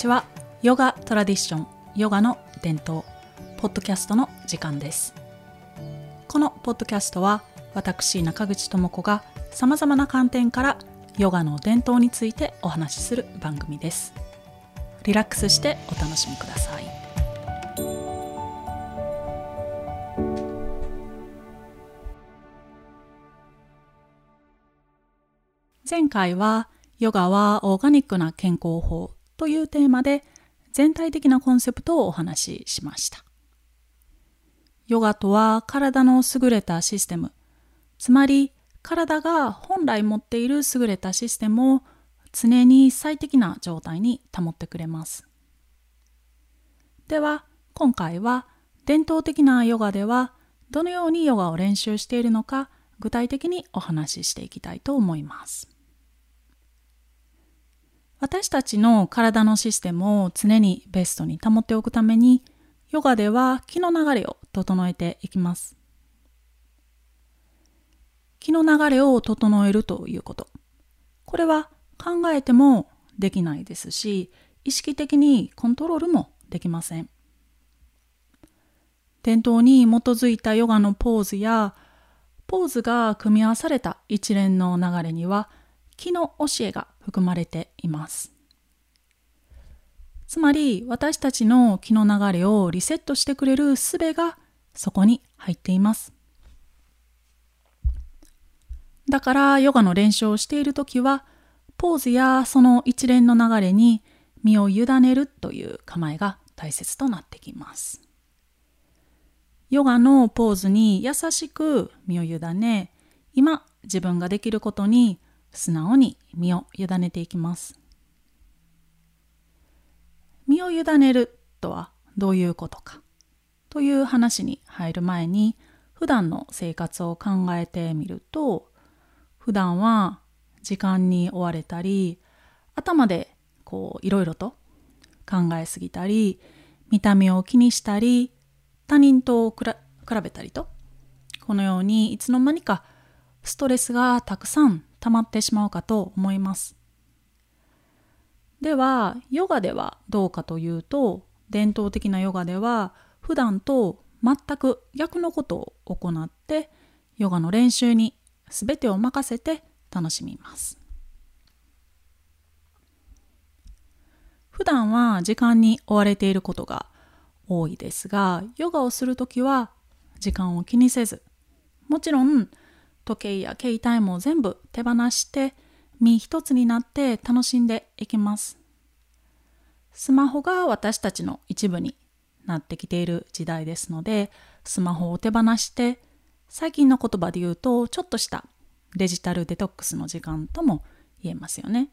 ちは。ヨガトラディションヨガの伝統ポッドキャストの時間です。このポッドキャストは私中口智子がさまざまな観点からヨガの伝統についてお話しする番組です。リラックスしてお楽しみください。前回はヨガはオーガニックな健康法というテーマで全体的なコンセプトをお話ししました。ヨガとは体の優れたシステム、つまり体が本来持っている優れたシステムを常に最適な状態に保ってくれます。では今回は伝統的なヨガではどのようにヨガを練習しているのか具体的にお話ししていきたいと思います。私たちの体のシステムを常にベストに保っておくために、ヨガでは気の流れを整えていきます。気の流れを整えるということ。これは考えてもできないですし、意識的にコントロールもできません。伝統に基づいたヨガのポーズや、ポーズが組み合わされた一連の流れには、気の教えが含まれています。つまり私たちの気の流れをリセットしてくれる術がそこに入っています。だからヨガの練習をしているときはポーズやその一連の流れに身を委ねるという構えが大切となってきます。ヨガのポーズに優しく身を委ね今自分ができることに素直に身を委ねていきます。身を委ねるとはどういうことかという話に入る前に普段の生活を考えてみると普段は時間に追われたり頭でこういろいろと考えすぎたり見た目を気にしたり他人と比べたりとこのようにいつの間にかストレスがたくさん溜まってしまうかと思います。では、ヨガではどうかというと、伝統的なヨガでは普段と全く逆のことを行って、ヨガの練習に全てを任せて楽しみます。普段は時間に追われていることが多いですが、ヨガをするときは時間を気にせず、もちろん時計や携帯も全部手放して身一つになって楽しんでいきます。スマホが私たちの一部になってきている時代ですので、スマホを手放して、最近の言葉で言うと、ちょっとしたデジタルデトックスの時間とも言えますよね。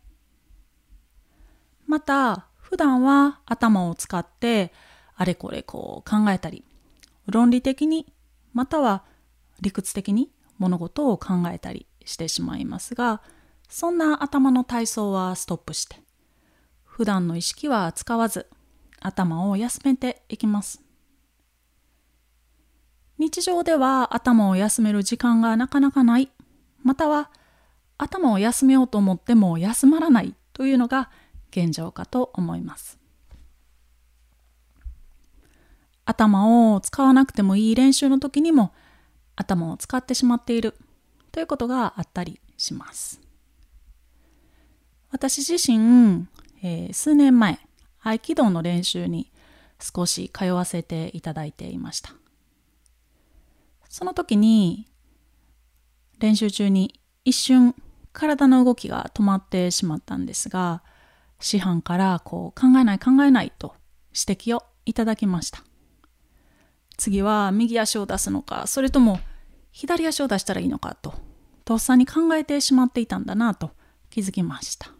また、普段は頭を使ってあれこれこう考えたり、論理的に、または理屈的に物事を考えたりしてしまいますがそんな頭の体操はストップして普段の意識は使わず頭を休めていきます。日常では頭を休める時間がなかなかないまたは頭を休めようと思っても休まらないというのが現状かと思います。頭を使わなくてもいい練習の時にも頭を使ってしまっているということがあったりします。私自身、えー、数年前、合気道の練習に少し通わせていただいていました。その時に練習中に一瞬体の動きが止まってしまったんですが、師範からこう考えない考えないと指摘をいただきました。次は右足を出すのか、それとも左足を出したらいいのかと、とっさに考えてしまっていたんだなと気づきました。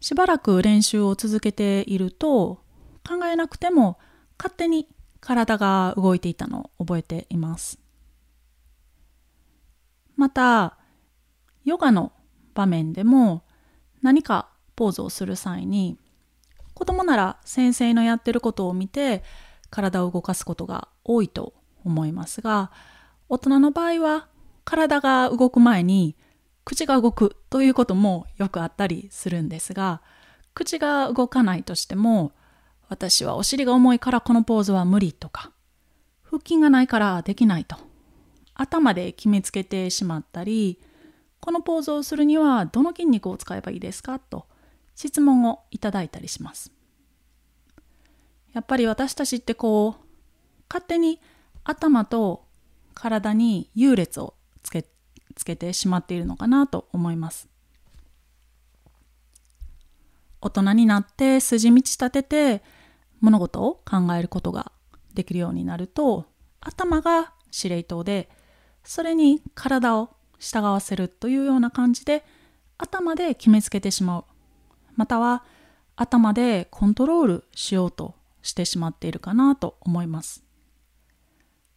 しばらく練習を続けていると、考えなくても勝手に体が動いていたのを覚えています。また、ヨガの場面でも何かポーズをする際に子供なら先生のやってることを見て体を動かすことが多いと思いますが大人の場合は体が動く前に口が動くということもよくあったりするんですが口が動かないとしても私はお尻が重いからこのポーズは無理とか腹筋がないからできないと頭で決めつけてしまったりこのポーズをするにはどの筋肉を使えばいいですかと質問をいただいたりします。やっぱり私たちってこう勝手に頭と体に優劣をつけつけてしまっているのかなと思います。大人になって筋道立てて物事を考えることができるようになると頭が司令塔でそれに体を従わせるというような感じで頭で決めつけてしまう。または頭でコントロールしようとしてしまっているかなと思います。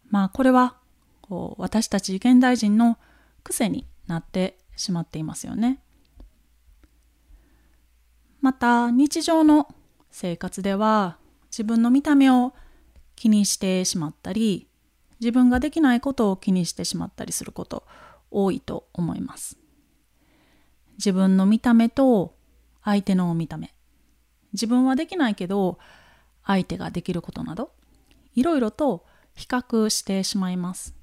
まあこれはこう私たち現代人の癖になってしまっていますよね。また日常の生活では自分の見た目を気にしてしまったり自分ができないことを気にしてしまったりすること多いと思います。自分の見た目と相手の見た目。自分はできないけど相手ができることなどいろいろと比較してしまいます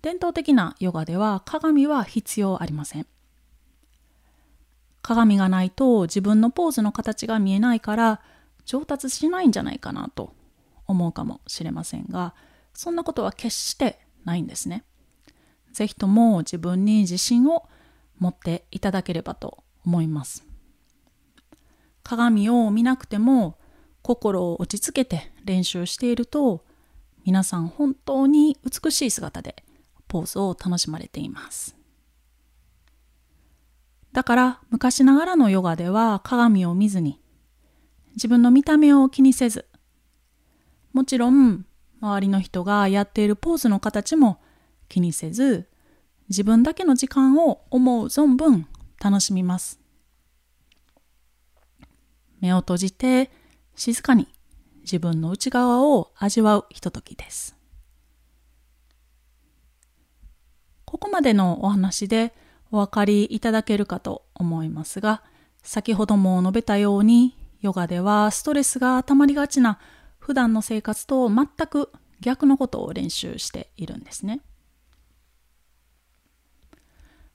伝統的なヨガでは鏡は必要ありません鏡がないと自分のポーズの形が見えないから上達しないんじゃないかなと思うかもしれませんがそんなことは決してないんですね。ぜひとも自分に自信を持っていただければと思います。鏡を見なくても心を落ち着けて練習していると皆さん本当に美しい姿でポーズを楽しまれています。だから昔ながらのヨガでは鏡を見ずに自分の見た目を気にせずもちろん周りの人がやっているポーズの形も気にせず自分だけの時間を思う存分楽しみます目を閉じて静かに自分の内側を味わうひとときですここまでのお話でお分かりいただけるかと思いますが先ほども述べたようにヨガではストレスが溜まりがちな普段の生活と全く逆のことを練習しているんですね。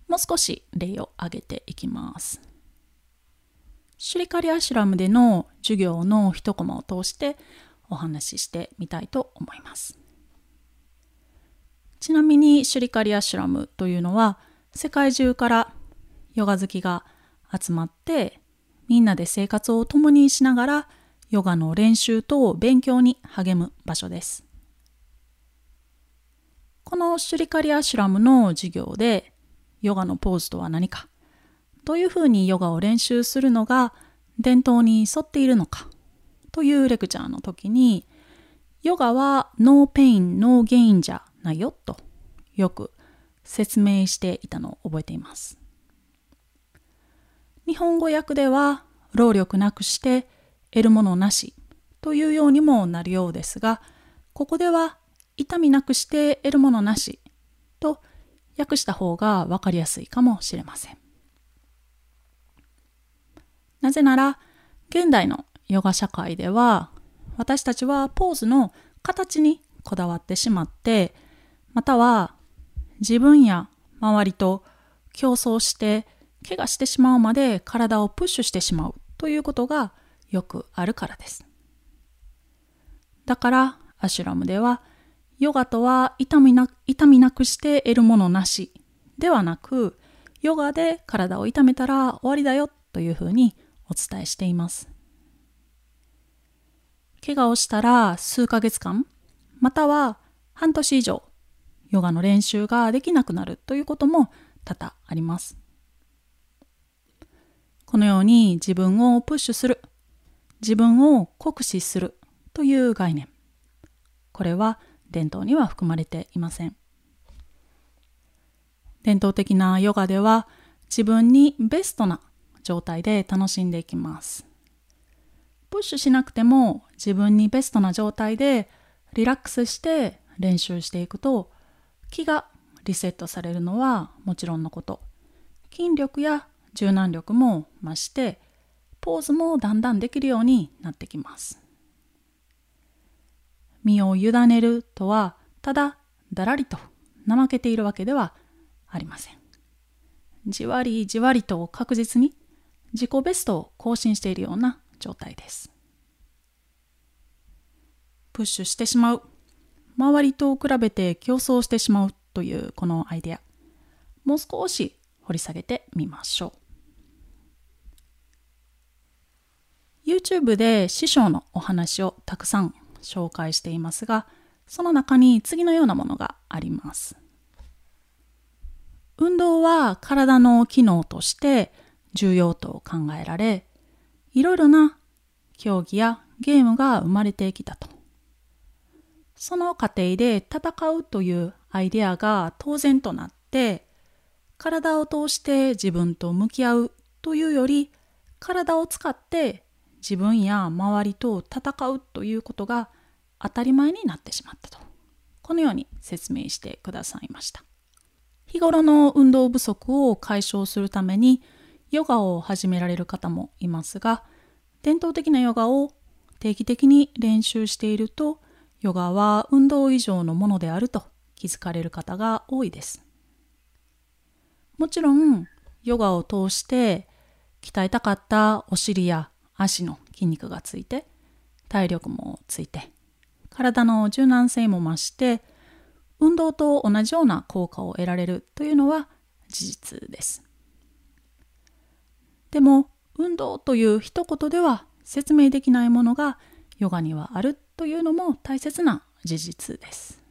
もう少し例を挙げていきます。シュリカリアシュラムでの授業の一コマを通してお話ししてみたいと思います。ちなみにシュリカリアシュラムというのは世界中からヨガ好きが集まってみんなで生活を共にしながらヨガの練習と勉強に励む場所です。このシュリカリアシュラムの授業でヨガのポーズとは何かどういうふうにヨガを練習するのが伝統に沿っているのかというレクチャーの時にヨガは no pain、no gain じゃないよとよく説明していたのを覚えています。日本語訳では労力なくして得るものなしというようにもなるようですがここでは痛みなくして得るものなしと訳した方が分かりやすいかもしれません。なぜなら現代のヨガ社会では私たちはポーズの形にこだわってしまってまたは自分や周りと競争して怪我してしまうまで体をプッシュしてしまうということがよくあるからです。だからアシュラムではヨガとは痛みな痛みなくして得るものなしではなくヨガで体を痛めたら終わりだよというふうにお伝えしています。怪我をしたら数ヶ月間または半年以上ヨガの練習ができなくなるということも多々あります。このように自分をプッシュする、自分を酷使するという概念。これは伝統には含まれていません。伝統的なヨガでは自分にベストな状態で楽しんでいきます。プッシュしなくても自分にベストな状態でリラックスして練習していくと気がリセットされるのはもちろんのこと。筋力や柔軟力も増してポーズもだんだんできるようになってきます。身を委ねるとはただだらりと怠けているわけではありません。じわりじわりと確実に自己ベストを更新しているような状態です。プッシュしてしまう。周りと比べて競争してしまうというこのアイデア。もう少し掘り下げてみましょう。YouTube で師匠のお話をたくさん紹介していますがその中に次のようなものがあります。運動は体の機能として重要と考えられいろいろな競技やゲームが生まれてきたと。その過程で戦うというアイデアが当然となって体を通して自分と向き合うというより体を使って自分や周りと戦うということが当たり前になってしまったと。このように説明してくださいました。日頃の運動不足を解消するためにヨガを始められる方もいますが伝統的なヨガを定期的に練習しているとヨガは運動以上のものであると気づかれる方が多いです。もちろん、ヨガを通して鍛えたかったお尻や足の筋肉がついて、体力もついて、体の柔軟性も増して、運動と同じような効果を得られるというのは事実です。でも、運動という一言では説明できないものがヨガにはあるというのも大切な事実です。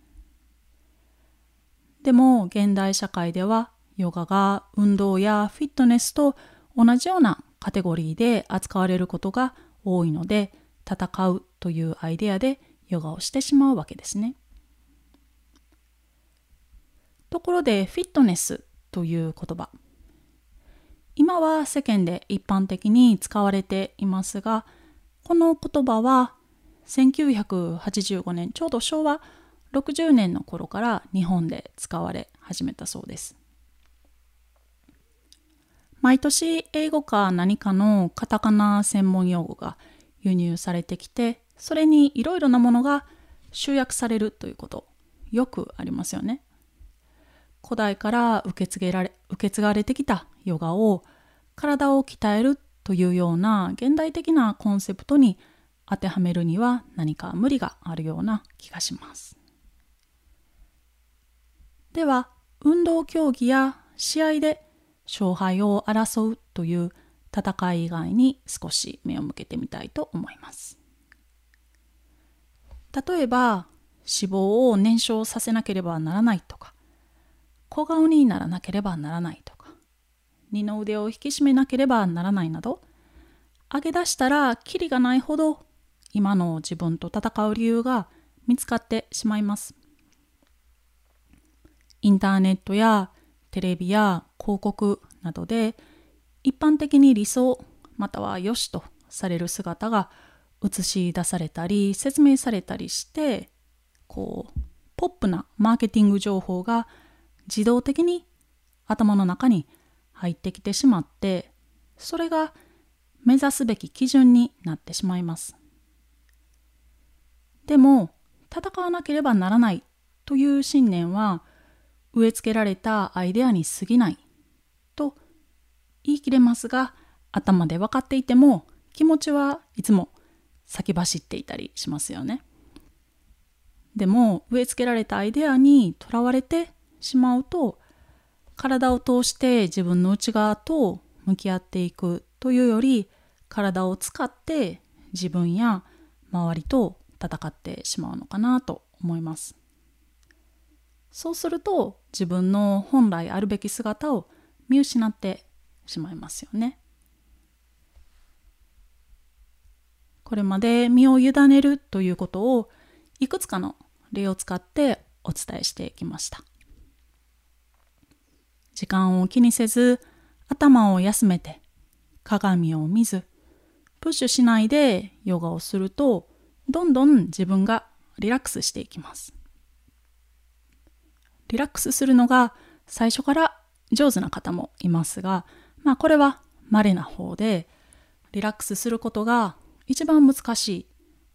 でも現代社会ではヨガが運動やフィットネスと同じようなカテゴリーで扱われることが多いので戦うというアイデアでヨガをしてしまうわけですね。ところでフィットネスという言葉今は世間で一般的に使われていますがこの言葉は1985年ちょうど昭和60年の頃から日本で使われ始めたそうです。毎年英語か何かのカタカナ専門用語が輸入されてきてそれにいろいろなものが集約されるということよくありますよね。古代から受け継げられ受け継がれてきたヨガを体を鍛えるというような現代的なコンセプトに当てはめるには何か無理があるような気がします。では運動競技や試合で勝敗を争うという戦い以外に少し目を向けてみたいと思います。例えば脂肪を燃焼させなければならないとか小顔にならなければならないとか二の腕を引き締めなければならないなど上げ出したらキリがないほど今の自分と戦う理由が見つかってしまいます。インターネットやテレビや広告などで一般的に理想または良しとされる姿が映し出されたり説明されたりしてこうポップなマーケティング情報が自動的に頭の中に入ってきてしまってそれが目指すべき基準になってしまいます。でも戦わなければならないという信念は植え付けられたアイデアに過ぎないと言い切れますが頭で分かっていても気持ちはいつも先走っていたりしますよね。でも植え付けられたアイデアにとらわれてしまうと体を通して自分の内側と向き合っていくというより体を使って自分や周りと戦ってしまうのかなと思います。そうすると自分の本来あるべき姿を見失ってしまいますよね。これまで身を委ねるということをいくつかの例を使ってお伝えしてきました。時間を気にせず頭を休めて鏡を見ずプッシュしないでヨガをするとどんどん自分がリラックスしていきます。リラックスするのが最初から上手な方もいますが、まあこれは稀な方でリラックスすることが一番難しい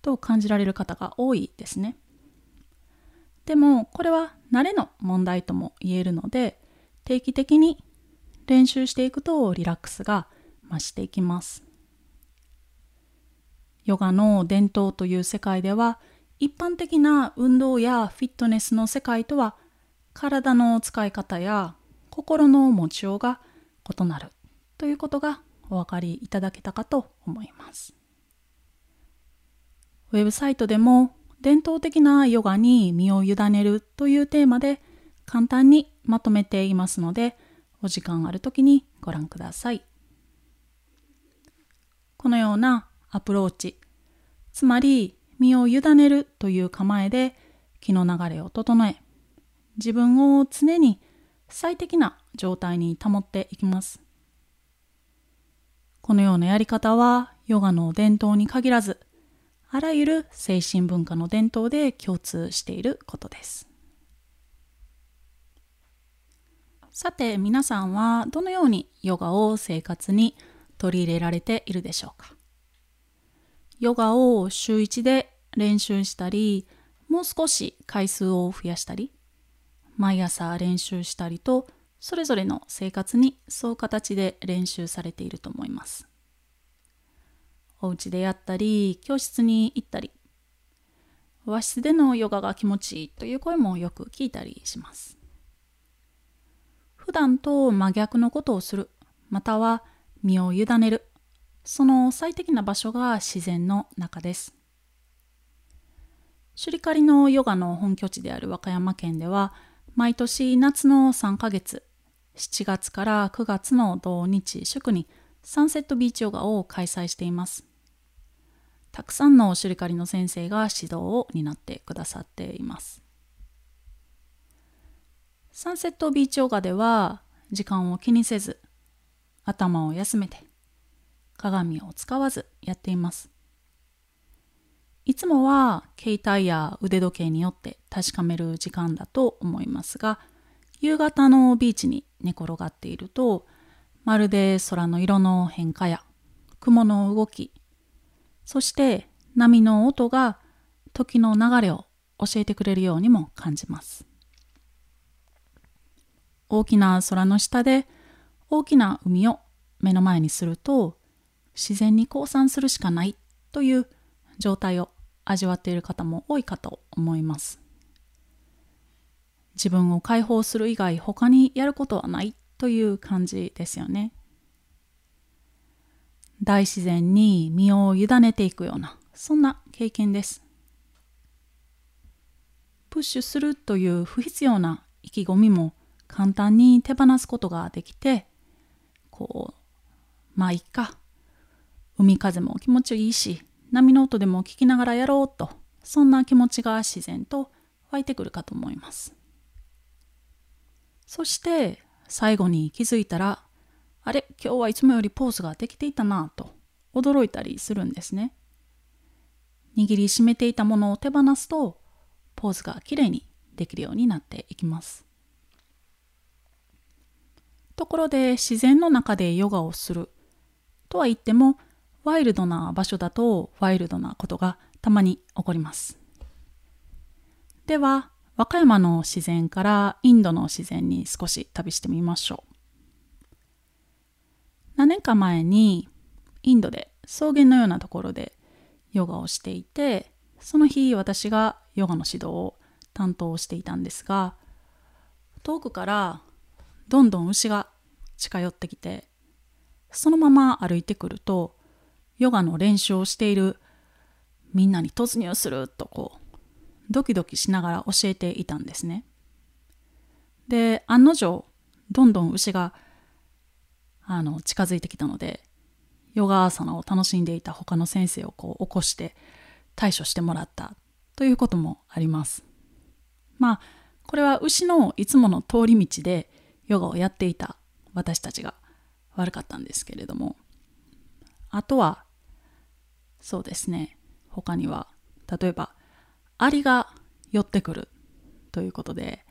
と感じられる方が多いですね。でもこれは慣れの問題とも言えるので定期的に練習していくとリラックスが増していきます。ヨガの伝統という世界では一般的な運動やフィットネスの世界とは体の使い方や心の持ちようが異なるということがお分かりいただけたかと思います。ウェブサイトでも伝統的なヨガに身を委ねるというテーマで簡単にまとめていますのでお時間ある時にご覧ください。このようなアプローチつまり身を委ねるという構えで気の流れを整え自分を常に最適な状態に保っていきます。このようなやり方はヨガの伝統に限らずあらゆる精神文化の伝統で共通していることです。さて皆さんはどのようにヨガを生活に取り入れられているでしょうか？ヨガを週1で練習したりもう少し回数を増やしたり毎朝練習したりとそれぞれの生活にそう形で練習されていると思います。お家でやったり教室に行ったり和室でのヨガが気持ちいいという声もよく聞いたりします。普段と真逆のことをするまたは身を委ねるその最適な場所が自然の中です。シュリカリのヨガの本拠地である和歌山県では毎年夏の3ヶ月7月から9月の土日祝にサンセットビーチヨガを開催しています。たくさんのシュリカリの先生が指導を担ってくださっています。サンセットビーチヨガでは時間を気にせず頭を休めて鏡を使わずやっています。いつもは携帯や腕時計によって確かめる時間だと思いますが夕方のビーチに寝転がっているとまるで空の色の変化や雲の動きそして波の音が時の流れを教えてくれるようにも感じます。大きな空の下で大きな海を目の前にすると自然に降参するしかないという状態を味わっている方も多いかと思います。自分を解放する以外他にやることはないという感じですよね。大自然に身を委ねていくようなそんな経験です。プッシュするという不必要な意気込みも簡単に手放すことができてこうまあいっか海風も気持ちいいし波の音でも聞きながらやろうとそんな気持ちが自然と湧いてくるかと思いますそして最後に気づいたらあれ今日はいつもよりポーズができていたなと驚いたりするんですね。握りしめていたものを手放すとポーズがきれいにできるようになっていきます。ところで自然の中でヨガをするとは言ってもワイルドな場所だとワイルドなことがたまに起こります。では和歌山の自然からインドの自然に少し旅してみましょう。何年か前にインドで草原のようなところでヨガをしていてその日私がヨガの指導を担当していたんですが遠くからどんどん牛が近寄ってきてそのまま歩いてくるとヨガの練習をしているみんなに突入するとこうドキドキしながら教えていたんですね。で案の定どんどん牛があの近づいてきたのでヨガアーサナを楽しんでいた他の先生をこう起こして対処してもらったということもあります。まあこれは牛のいつもの通り道でヨガをやっていた私たちが悪かったんですけれども。あとはそうですね。他には例えばアリが寄ってくるということで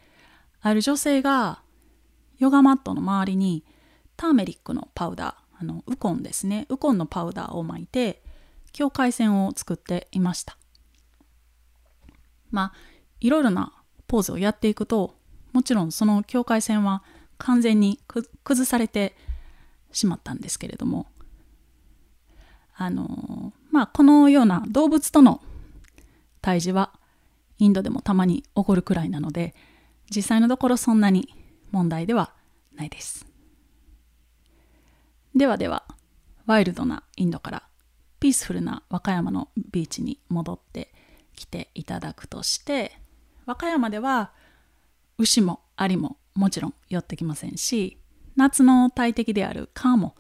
ある女性がヨガマットの周りにターメリックのパウダーあのウコンですね。ウコンのパウダーを巻いて境界線を作っていました。まあいろいろなポーズをやっていくともちろんその境界線は完全に崩されてしまったんですけれども。あのまあこのような動物との対峙はインドでもたまに起こるくらいなので実際のところそんなに問題ではないです。ではではワイルドなインドからピースフルな和歌山のビーチに戻ってきていただくとして和歌山では牛もアリももちろん寄ってきませんし夏の大敵であるカーも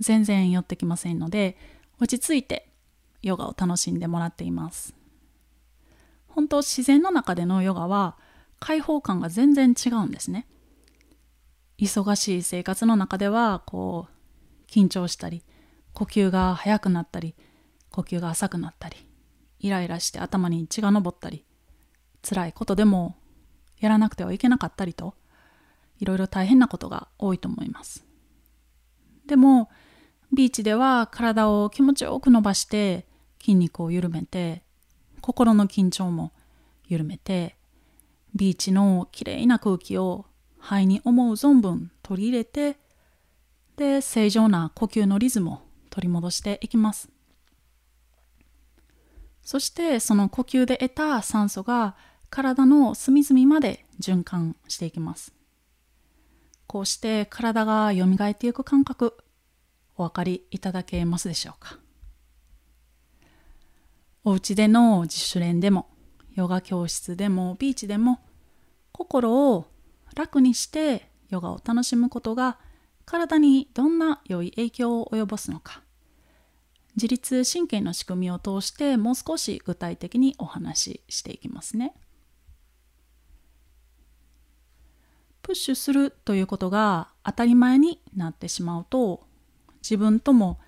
全然寄ってきませんので落ち着いてヨガを楽しんでもらっています。本当自然の中でのヨガは開放感が全然違うんですね。忙しい生活の中ではこう緊張したり呼吸が速くなったり呼吸が浅くなったりイライラして頭に血が上ったり辛いことでもやらなくてはいけなかったりといろいろ大変なことが多いと思います。でもビーチでは体を気持ちよく伸ばして筋肉を緩めて心の緊張も緩めてビーチのきれいな空気を肺に思う存分取り入れてで正常な呼吸のリズムを取り戻していきます。そしてその呼吸で得た酸素が体の隅々まで循環していきます。こうして体が蘇っていく感覚お分かりいただけますでしょうか？お家での自主練でもヨガ教室でもビーチでも心を楽にしてヨガを楽しむことが体にどんな良い影響を及ぼすのか？自律神経の仕組みを通してもう少し具体的にお話ししていきますね。プッシュするということが当たり前になってしまうと自分とも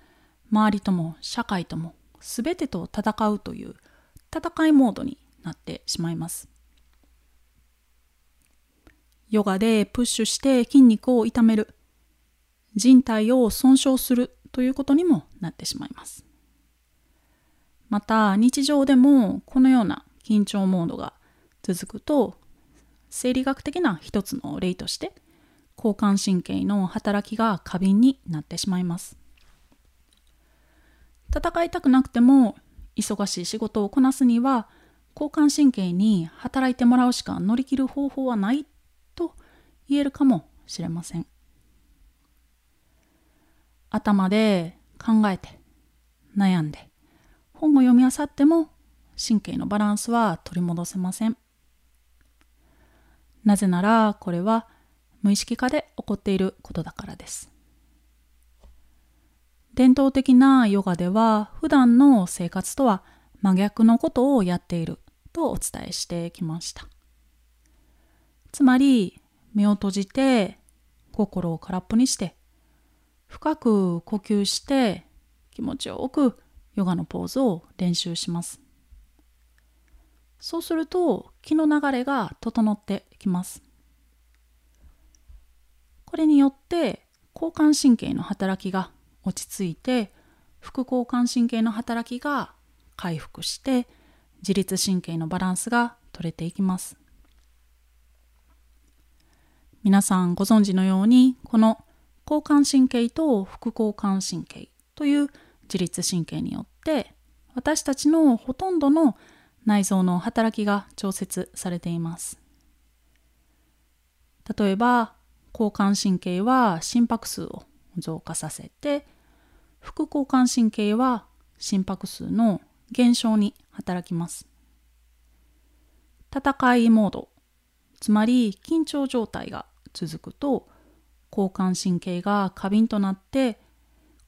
周りとも社会とも全てと戦うという戦いモードになってしまいます。ヨガでプッシュして筋肉を痛める人体を損傷するということにもなってしまいます。また日常でもこのような緊張モードが続くと生理学的な一つの例として交感神経の働きが過敏になってしまいます。戦いたくなくても忙しい仕事をこなすには交感神経に働いてもらうしか乗り切る方法はないと言えるかもしれません。頭で考えて悩んで本を読み漁っても神経のバランスは取り戻せません。なぜならこれは無意識化で起こっていることだからです。伝統的なヨガでは普段の生活とは真逆のことをやっているとお伝えしてきました。つまり目を閉じて心を空っぽにして深く呼吸して気持ちよくヨガのポーズを練習します。そうすると気の流れが整ってきます。これによって交感神経の働きが落ち着いて副交感神経の働きが回復して自律神経のバランスが取れていきます皆さんご存知のようにこの交感神経と副交感神経という自律神経によって私たちのほとんどの内臓の働きが調節されています。例えば交感神経は心拍数を増加させて副交感神経は心拍数の減少に働きます。戦いモードつまり緊張状態が続くと交感神経が過敏となって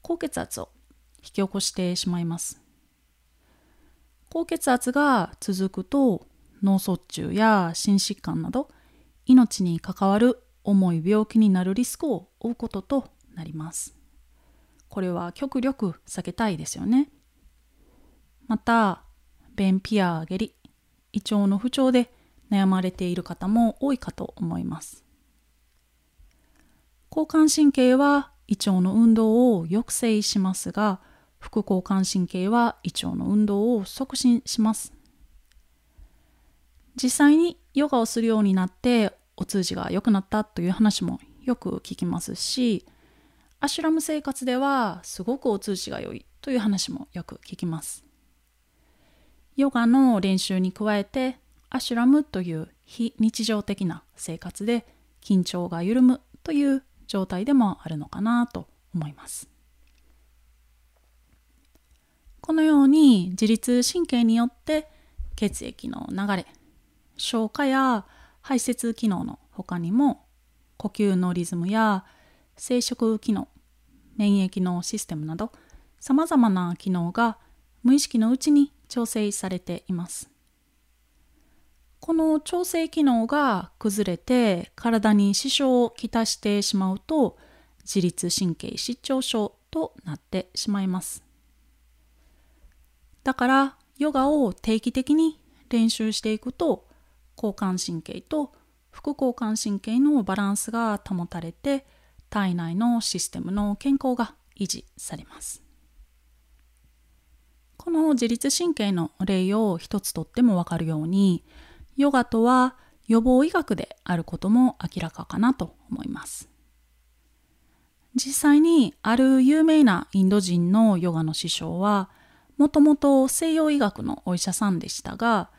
高血圧を引き起こしてしまいます。高血圧が続くと脳卒中や心疾患など命に関わる重い病気になるリスクを負うこととなります。これは極力避けたいですよね。また、便秘や下痢、胃腸の不調で悩まれている方も多いかと思います。交感神経は胃腸の運動を抑制しますが副交感神経は胃腸の運動を促進します。実際にヨガをするようになってお通じが良くなったという話もよく聞きますしアシュラム生活ではすごくお通じが良いという話もよく聞きます。ヨガの練習に加えてアシュラムという非日常的な生活で緊張が緩むという状態でもあるのかなと思います。このように自律神経によって血液の流れ消化や排泄機能の他にも呼吸のリズムや生殖機能免疫のシステムなどさまざまな機能が無意識のうちに調整されています。この調整機能が崩れて体に支障をきたしてしまうと自律神経失調症となってしまいます。だからヨガを定期的に練習していくと交感神経と副交感神経のバランスが保たれて体内のシステムの健康が維持されます。この自律神経の例を一つとってもわかるようにヨガとは予防医学であることも明らかかなと思います。実際にある有名なインド人のヨガの師匠はもともと西洋医学のお医者さんでしたが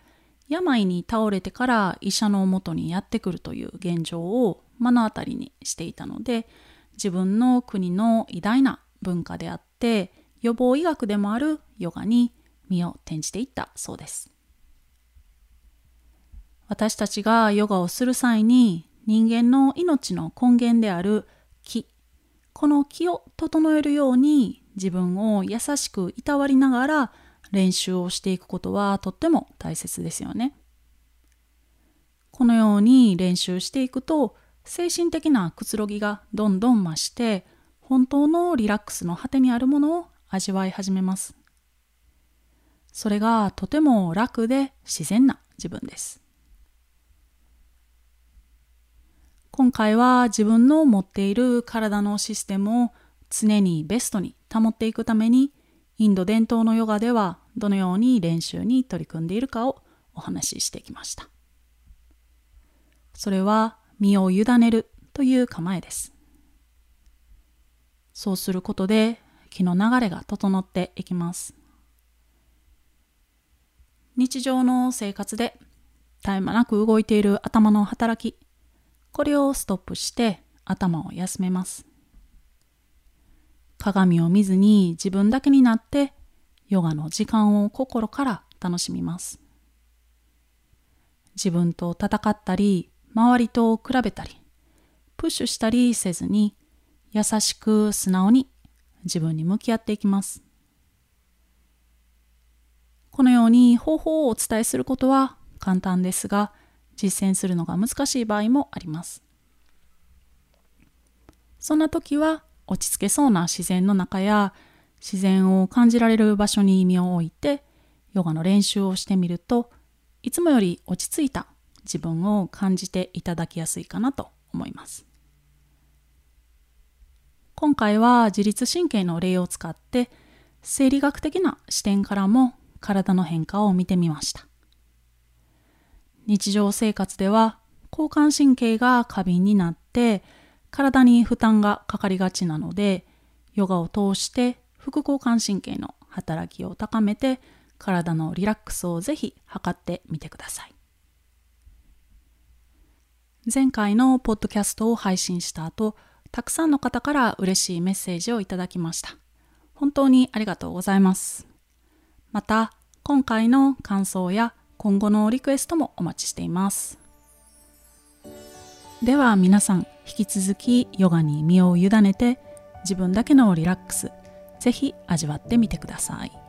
病に倒れてから医者のもとにやってくるという現状を目の当たりにしていたので自分の国の偉大な文化であって予防医学でもあるヨガに身を転じていったそうです。私たちがヨガをする際に人間の命の根源である気この気を整えるように自分を優しくいたわりながら練習をしていくことはとっても大切ですよね。このように練習していくと精神的なくつろぎがどんどん増して本当のリラックスの果てにあるものを味わい始めます。それがとても楽で自然な自分です。今回は自分の持っている体のシステムを常にベストに保っていくためにインド伝統のヨガではどのように練習に取り組んでいるかをお話ししてきました。それは身を委ねるという構えです。そうすることで気の流れが整っていきます。日常の生活で絶え間なく動いている頭の働き、これをストップして頭を休めます。鏡を見ずに自分だけになってヨガの時間を心から楽しみます。自分と戦ったり、周りと比べたり、プッシュしたりせずに、優しく素直に自分に向き合っていきます。このように方法をお伝えすることは簡単ですが、実践するのが難しい場合もあります。そんな時は落ち着けそうな自然の中や自然を感じられる場所に身を置いてヨガの練習をしてみるといつもより落ち着いた自分を感じていただきやすいかなと思います。今回は自律神経の例を使って生理学的な視点からも体の変化を見てみました。日常生活では交感神経が過敏になって体に負担がかかりがちなのでヨガを通して副交感神経の働きを高めて体のリラックスをぜひ測ってみてください。前回のポッドキャストを配信した後たくさんの方から嬉しいメッセージをいただきました。本当にありがとうございます。また今回の感想や今後のリクエストもお待ちしています。では皆さん引き続きヨガに身を委ねて自分だけのリラックスぜひ味わってみてください。